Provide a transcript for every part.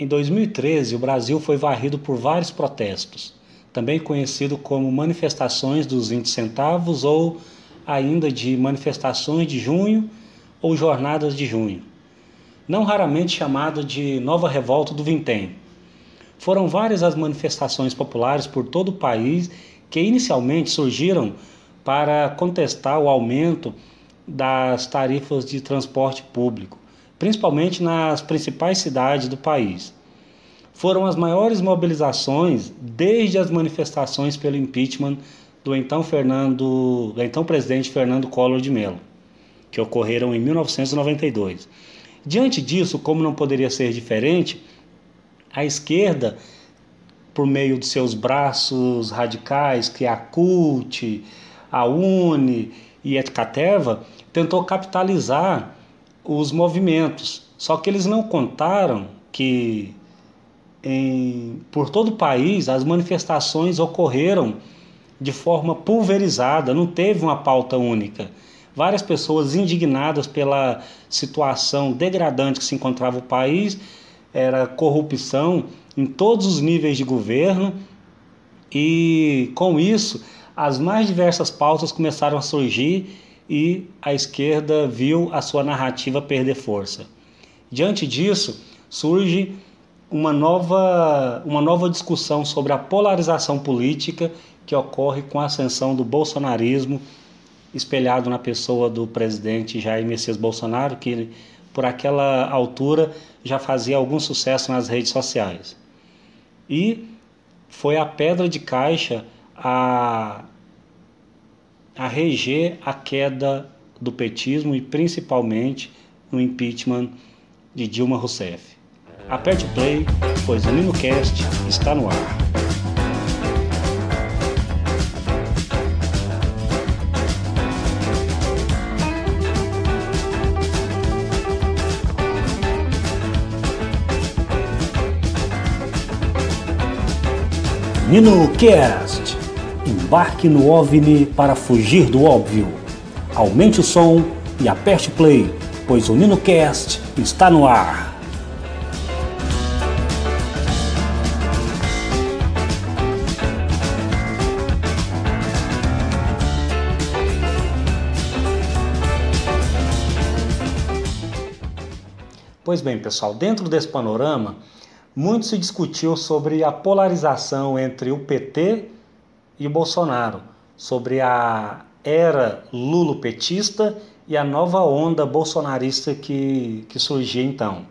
Em 2013, o Brasil foi varrido por vários protestos, também conhecido como manifestações dos 20 centavos ou ainda de manifestações de junho ou jornadas de junho, não raramente chamado de Nova Revolta do Vintém. Foram várias as manifestações populares por todo o país que inicialmente surgiram para contestar o aumento das tarifas de transporte público, principalmente nas principais cidades do país. Foram as maiores mobilizações desde as manifestações pelo impeachment do então Fernando, do então presidente Fernando Collor de Mello, que ocorreram em 1992. Diante disso, como não poderia ser diferente, a esquerda, por meio de seus braços radicais, que é a CUT, a UNE e a Caterva, tentou capitalizar os movimentos. Só que eles não contaram que em, por todo o país as manifestações ocorreram de forma pulverizada, não teve uma pauta única. Várias pessoas indignadas pela situação degradante que se encontrava o país, era corrupção em todos os níveis de governo, e com isso as mais diversas pautas começaram a surgir e a esquerda viu a sua narrativa perder força. Diante disso, surge uma nova, uma nova discussão sobre a polarização política que ocorre com a ascensão do bolsonarismo, espelhado na pessoa do presidente Jair Messias Bolsonaro, que por aquela altura já fazia algum sucesso nas redes sociais. E foi a pedra de caixa a, a reger a queda do petismo e principalmente no impeachment de Dilma Rousseff. Aperte o play, pois o NinoCast está no ar. NinoCast. Embarque no OVNI para fugir do óbvio. Aumente o som e aperte play, pois o NinoCast está no ar. Pois bem, pessoal, dentro desse panorama, muito se discutiu sobre a polarização entre o PT e Bolsonaro, sobre a era lulopetista e a nova onda bolsonarista que, que surgia então.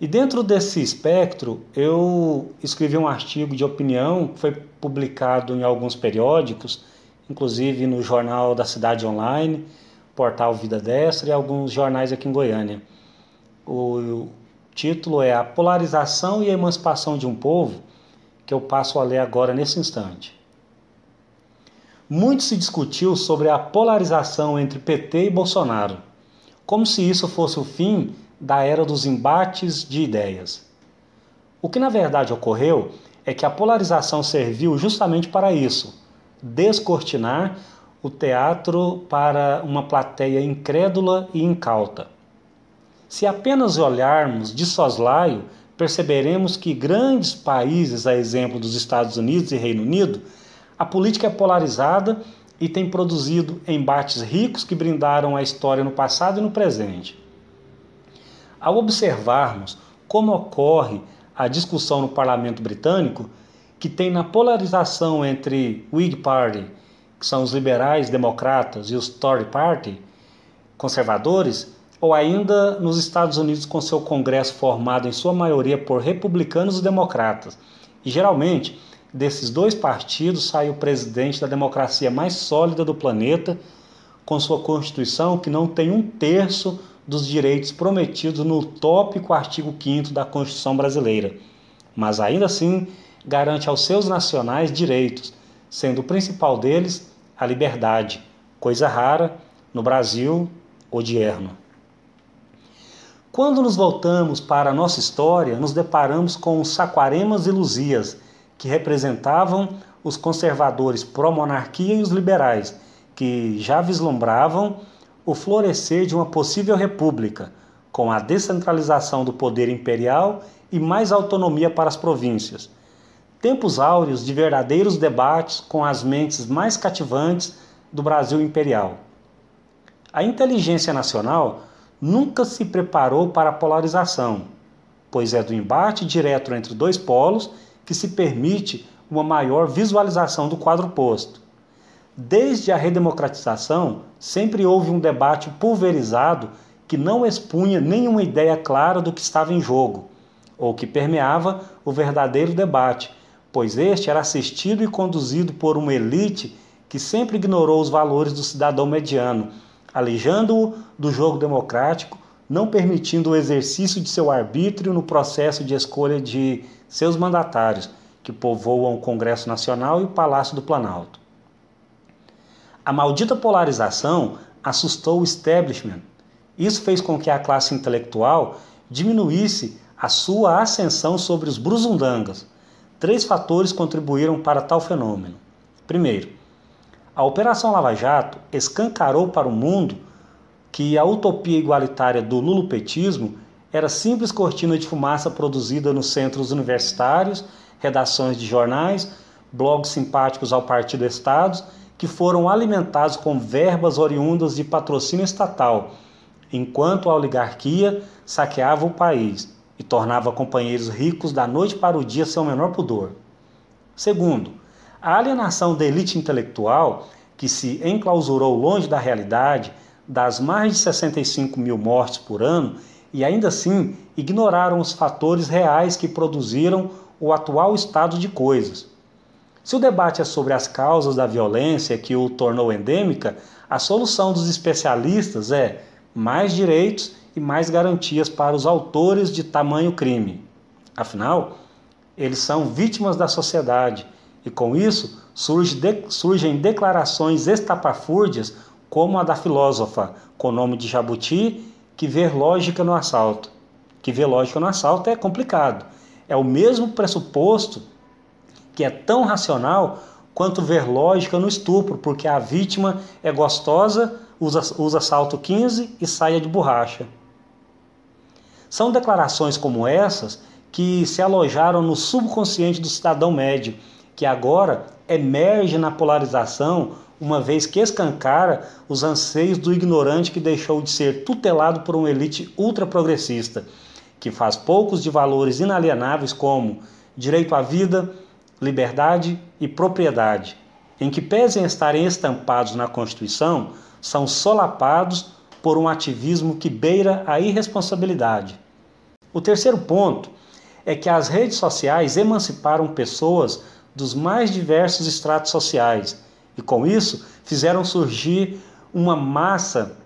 E dentro desse espectro, eu escrevi um artigo de opinião que foi publicado em alguns periódicos, inclusive no Jornal da Cidade Online, Portal Vida Destra e alguns jornais aqui em Goiânia. O, título é A Polarização e a Emancipação de um Povo, que eu passo a ler agora nesse instante. Muito se discutiu sobre a polarização entre PT e Bolsonaro, como se isso fosse o fim da era dos embates de ideias. O que na verdade ocorreu é que a polarização serviu justamente para isso descortinar o teatro para uma plateia incrédula e incauta. Se apenas olharmos de soslaio, perceberemos que grandes países, a exemplo dos Estados Unidos e Reino Unido, a política é polarizada e tem produzido embates ricos que brindaram a história no passado e no presente. Ao observarmos como ocorre a discussão no parlamento britânico, que tem na polarização entre Whig Party, que são os liberais democratas, e os Tory Party, conservadores, ou ainda nos Estados Unidos com seu Congresso formado em sua maioria por republicanos e democratas. E geralmente, desses dois partidos sai o presidente da democracia mais sólida do planeta, com sua Constituição que não tem um terço dos direitos prometidos no utópico artigo 5 da Constituição brasileira, mas ainda assim garante aos seus nacionais direitos, sendo o principal deles a liberdade, coisa rara no Brasil odierno. Quando nos voltamos para a nossa história, nos deparamos com os Saquaremas e Luzias, que representavam os conservadores pró-monarquia e os liberais, que já vislumbravam o florescer de uma possível república, com a descentralização do poder imperial e mais autonomia para as províncias. Tempos áureos de verdadeiros debates com as mentes mais cativantes do Brasil imperial. A inteligência nacional nunca se preparou para a polarização, pois é do embate direto entre dois polos que se permite uma maior visualização do quadro posto. Desde a redemocratização, sempre houve um debate pulverizado que não expunha nenhuma ideia clara do que estava em jogo, ou que permeava o verdadeiro debate, pois este era assistido e conduzido por uma elite que sempre ignorou os valores do cidadão mediano, alijando-o do jogo democrático, não permitindo o exercício de seu arbítrio no processo de escolha de seus mandatários, que povoam o Congresso Nacional e o Palácio do Planalto. A maldita polarização assustou o establishment. Isso fez com que a classe intelectual diminuísse a sua ascensão sobre os brusundangas. Três fatores contribuíram para tal fenômeno. Primeiro, a Operação Lava Jato escancarou para o mundo que a utopia igualitária do lulupetismo era simples cortina de fumaça produzida nos centros universitários, redações de jornais, blogs simpáticos ao Partido Estados que foram alimentados com verbas oriundas de patrocínio estatal, enquanto a oligarquia saqueava o país e tornava companheiros ricos da noite para o dia sem o menor pudor. Segundo, a alienação da elite intelectual, que se enclausurou longe da realidade, das mais de 65 mil mortes por ano, e ainda assim ignoraram os fatores reais que produziram o atual estado de coisas. Se o debate é sobre as causas da violência que o tornou endêmica, a solução dos especialistas é mais direitos e mais garantias para os autores de tamanho crime. Afinal, eles são vítimas da sociedade e com isso surge de, surgem declarações estapafúrdias como a da filósofa com o nome de Jabuti, que vê lógica no assalto. Que vê lógica no assalto é complicado. É o mesmo pressuposto que é tão racional quanto ver lógica no estupro, porque a vítima é gostosa, usa, usa salto 15 e saia de borracha. São declarações como essas que se alojaram no subconsciente do cidadão médio, que agora emerge na polarização, uma vez que escancara os anseios do ignorante que deixou de ser tutelado por uma elite ultraprogressista, que faz poucos de valores inalienáveis como direito à vida, liberdade e propriedade, em que pesem estarem estampados na Constituição, são solapados por um ativismo que beira a irresponsabilidade. O terceiro ponto é que as redes sociais emanciparam pessoas dos mais diversos estratos sociais e, com isso, fizeram surgir uma massa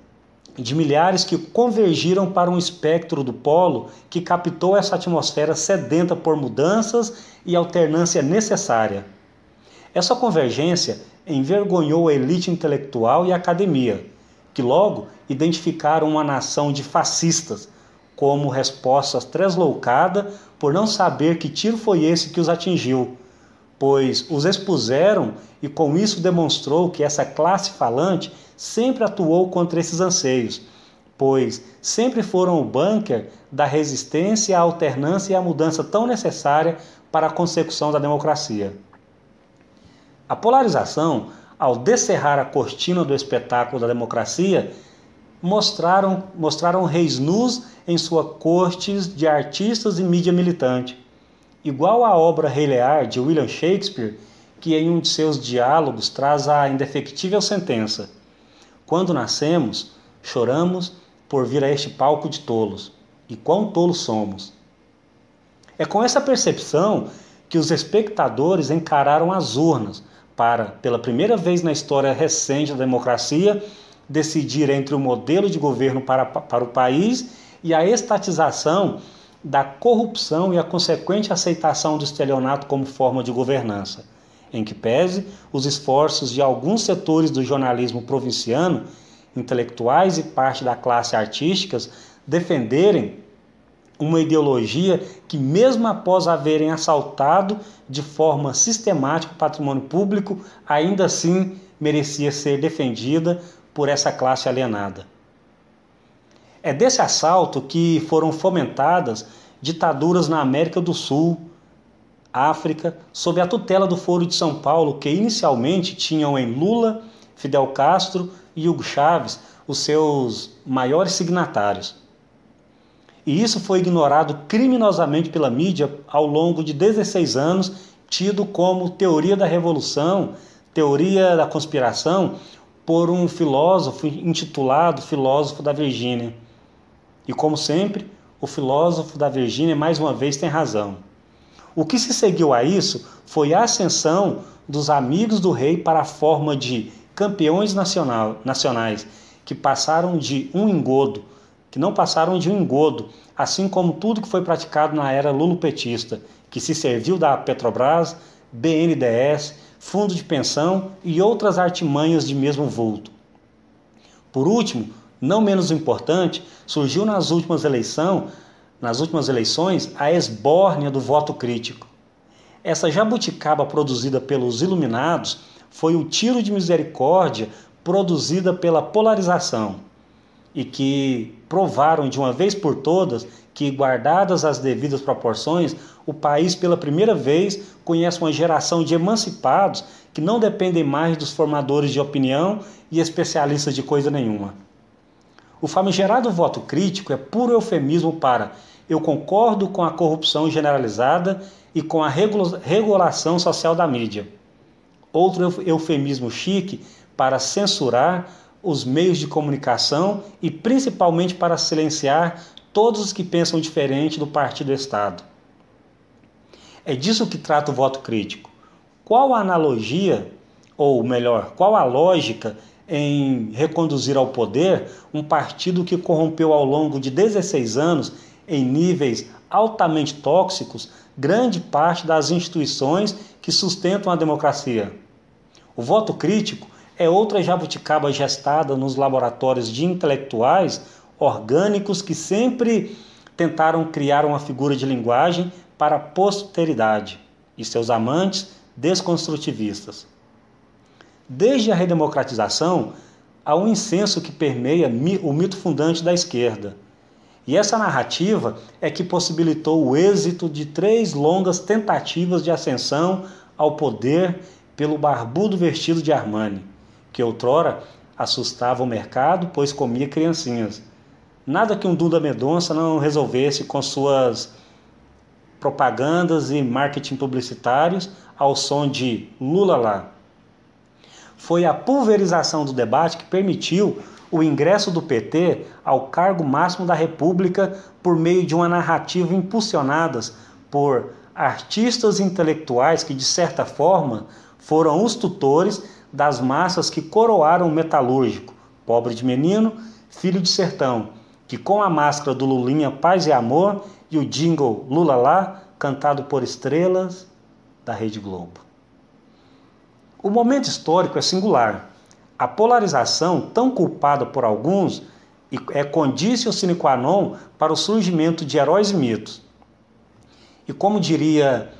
de milhares que convergiram para um espectro do polo que captou essa atmosfera sedenta por mudanças e alternância necessária. Essa convergência envergonhou a elite intelectual e a academia, que logo identificaram uma nação de fascistas como resposta tresloucada por não saber que tiro foi esse que os atingiu, pois os expuseram e com isso demonstrou que essa classe falante sempre atuou contra esses anseios, pois sempre foram o bunker da resistência à alternância e à mudança tão necessária para a consecução da democracia. A polarização, ao descerrar a cortina do espetáculo da democracia, mostraram, mostraram reis nus em suas cortes de artistas e mídia militante. Igual à obra Rei Lear de William Shakespeare, que em um de seus diálogos traz a indefectível sentença: quando nascemos, choramos por vir a este palco de tolos, e quão tolos somos. É com essa percepção que os espectadores encararam as urnas para, pela primeira vez na história recente da democracia, decidir entre o modelo de governo para, para o país e a estatização da corrupção e a consequente aceitação do estelionato como forma de governança em que pese os esforços de alguns setores do jornalismo provinciano, intelectuais e parte da classe artística, defenderem uma ideologia que, mesmo após haverem assaltado de forma sistemática o patrimônio público, ainda assim merecia ser defendida por essa classe alienada. É desse assalto que foram fomentadas ditaduras na América do Sul, África, sob a tutela do Foro de São Paulo, que inicialmente tinham em Lula, Fidel Castro e Hugo Chávez os seus maiores signatários. E isso foi ignorado criminosamente pela mídia ao longo de 16 anos, tido como teoria da revolução, teoria da conspiração, por um filósofo intitulado Filósofo da Virgínia. E como sempre, o filósofo da Virgínia mais uma vez tem razão. O que se seguiu a isso foi a ascensão dos amigos do rei para a forma de campeões nacional, nacionais, que passaram de um engodo, que não passaram de um engodo, assim como tudo que foi praticado na era lulopetista, que se serviu da Petrobras, BNDES, fundo de pensão e outras artimanhas de mesmo vulto. Por último, não menos importante, surgiu nas últimas eleições, nas últimas eleições a esbórnia do voto crítico. Essa jabuticaba produzida pelos iluminados foi o tiro de misericórdia produzida pela polarização e que provaram de uma vez por todas que, guardadas as devidas proporções, o país pela primeira vez conhece uma geração de emancipados que não dependem mais dos formadores de opinião e especialistas de coisa nenhuma. O famigerado voto crítico é puro eufemismo para eu concordo com a corrupção generalizada e com a regulação social da mídia. Outro eufemismo chique para censurar os meios de comunicação e principalmente para silenciar todos os que pensam diferente do partido Estado. É disso que trata o voto crítico. Qual a analogia, ou melhor, qual a lógica em reconduzir ao poder um partido que corrompeu ao longo de 16 anos, em níveis altamente tóxicos, grande parte das instituições que sustentam a democracia? O voto crítico é outra jabuticaba gestada nos laboratórios de intelectuais orgânicos que sempre tentaram criar uma figura de linguagem para a posteridade e seus amantes desconstrutivistas. Desde a redemocratização, há um incenso que permeia o mito fundante da esquerda. E essa narrativa é que possibilitou o êxito de três longas tentativas de ascensão ao poder pelo barbudo vestido de Armani, que outrora assustava o mercado, pois comia criancinhas. Nada que um Duda Medonça não resolvesse com suas propagandas e marketing publicitários ao som de Lula lá. Foi a pulverização do debate que permitiu o ingresso do PT ao cargo máximo da República por meio de uma narrativa impulsionadas por artistas intelectuais que, de certa forma, foram os tutores das massas que coroaram o metalúrgico, pobre de menino, filho de sertão, que com a máscara do Lulinha Paz e Amor e o jingle Lula lá, cantado por estrelas da Rede Globo. O momento histórico é singular. A polarização, tão culpada por alguns, é condício sine qua non para o surgimento de heróis e mitos. E como diria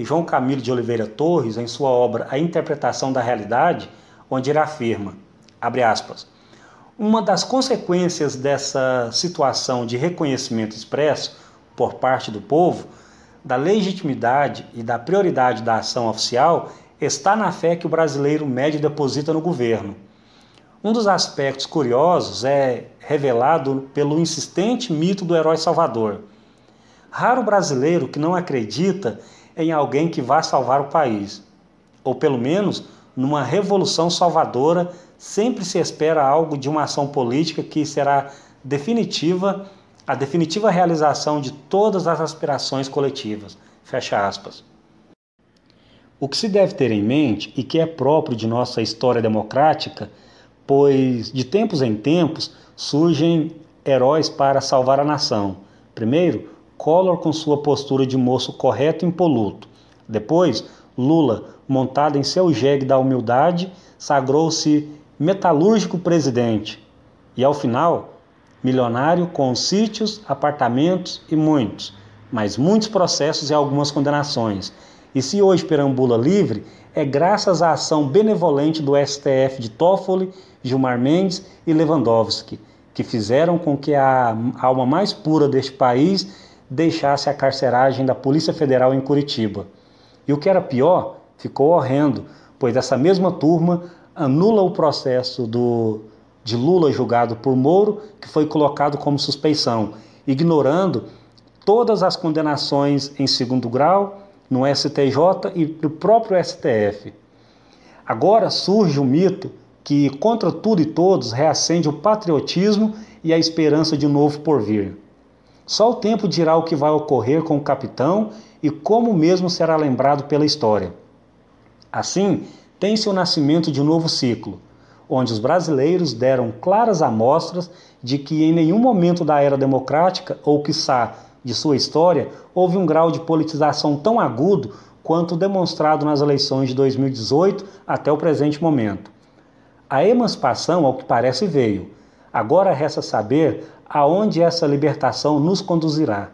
João Camilo de Oliveira Torres, em sua obra A Interpretação da Realidade, onde ele afirma, abre aspas, uma das consequências dessa situação de reconhecimento expresso por parte do povo da legitimidade e da prioridade da ação oficial está na fé que o brasileiro médio deposita no governo. Um dos aspectos curiosos é revelado pelo insistente mito do herói salvador. Raro brasileiro que não acredita em alguém que vá salvar o país, ou pelo menos numa revolução salvadora, sempre se espera algo de uma ação política que será definitiva a definitiva realização de todas as aspirações coletivas. Fecha aspas. O que se deve ter em mente e que é próprio de nossa história democrática, pois de tempos em tempos surgem heróis para salvar a nação. Primeiro, Collor com sua postura de moço correto e impoluto. Depois, Lula, montado em seu jegue da humildade, sagrou-se metalúrgico presidente. E ao final, milionário com sítios, apartamentos e muitos, mas muitos processos e algumas condenações. E se hoje perambula livre, é graças à ação benevolente do STF de Toffoli, Gilmar Mendes e Lewandowski, que fizeram com que a alma mais pura deste país deixasse a carceragem da Polícia Federal em Curitiba. E o que era pior, ficou horrendo, pois essa mesma turma anula o processo do, de Lula julgado por Moro, que foi colocado como suspeição, ignorando todas as condenações em segundo grau no STJ e no próprio STF. Agora surge o mito que contra tudo e todos reacende o patriotismo e a esperança de um novo porvir. Só o tempo dirá o que vai ocorrer com o capitão e como mesmo será lembrado pela história. Assim, tem-se o nascimento de um novo ciclo, onde os brasileiros deram claras amostras de que em nenhum momento da era democrática, ou quiçá de sua história, houve um grau de politização tão agudo quanto demonstrado nas eleições de 2018 até o presente momento. A emancipação, ao que parece, veio. Agora resta saber aonde essa libertação nos conduzirá.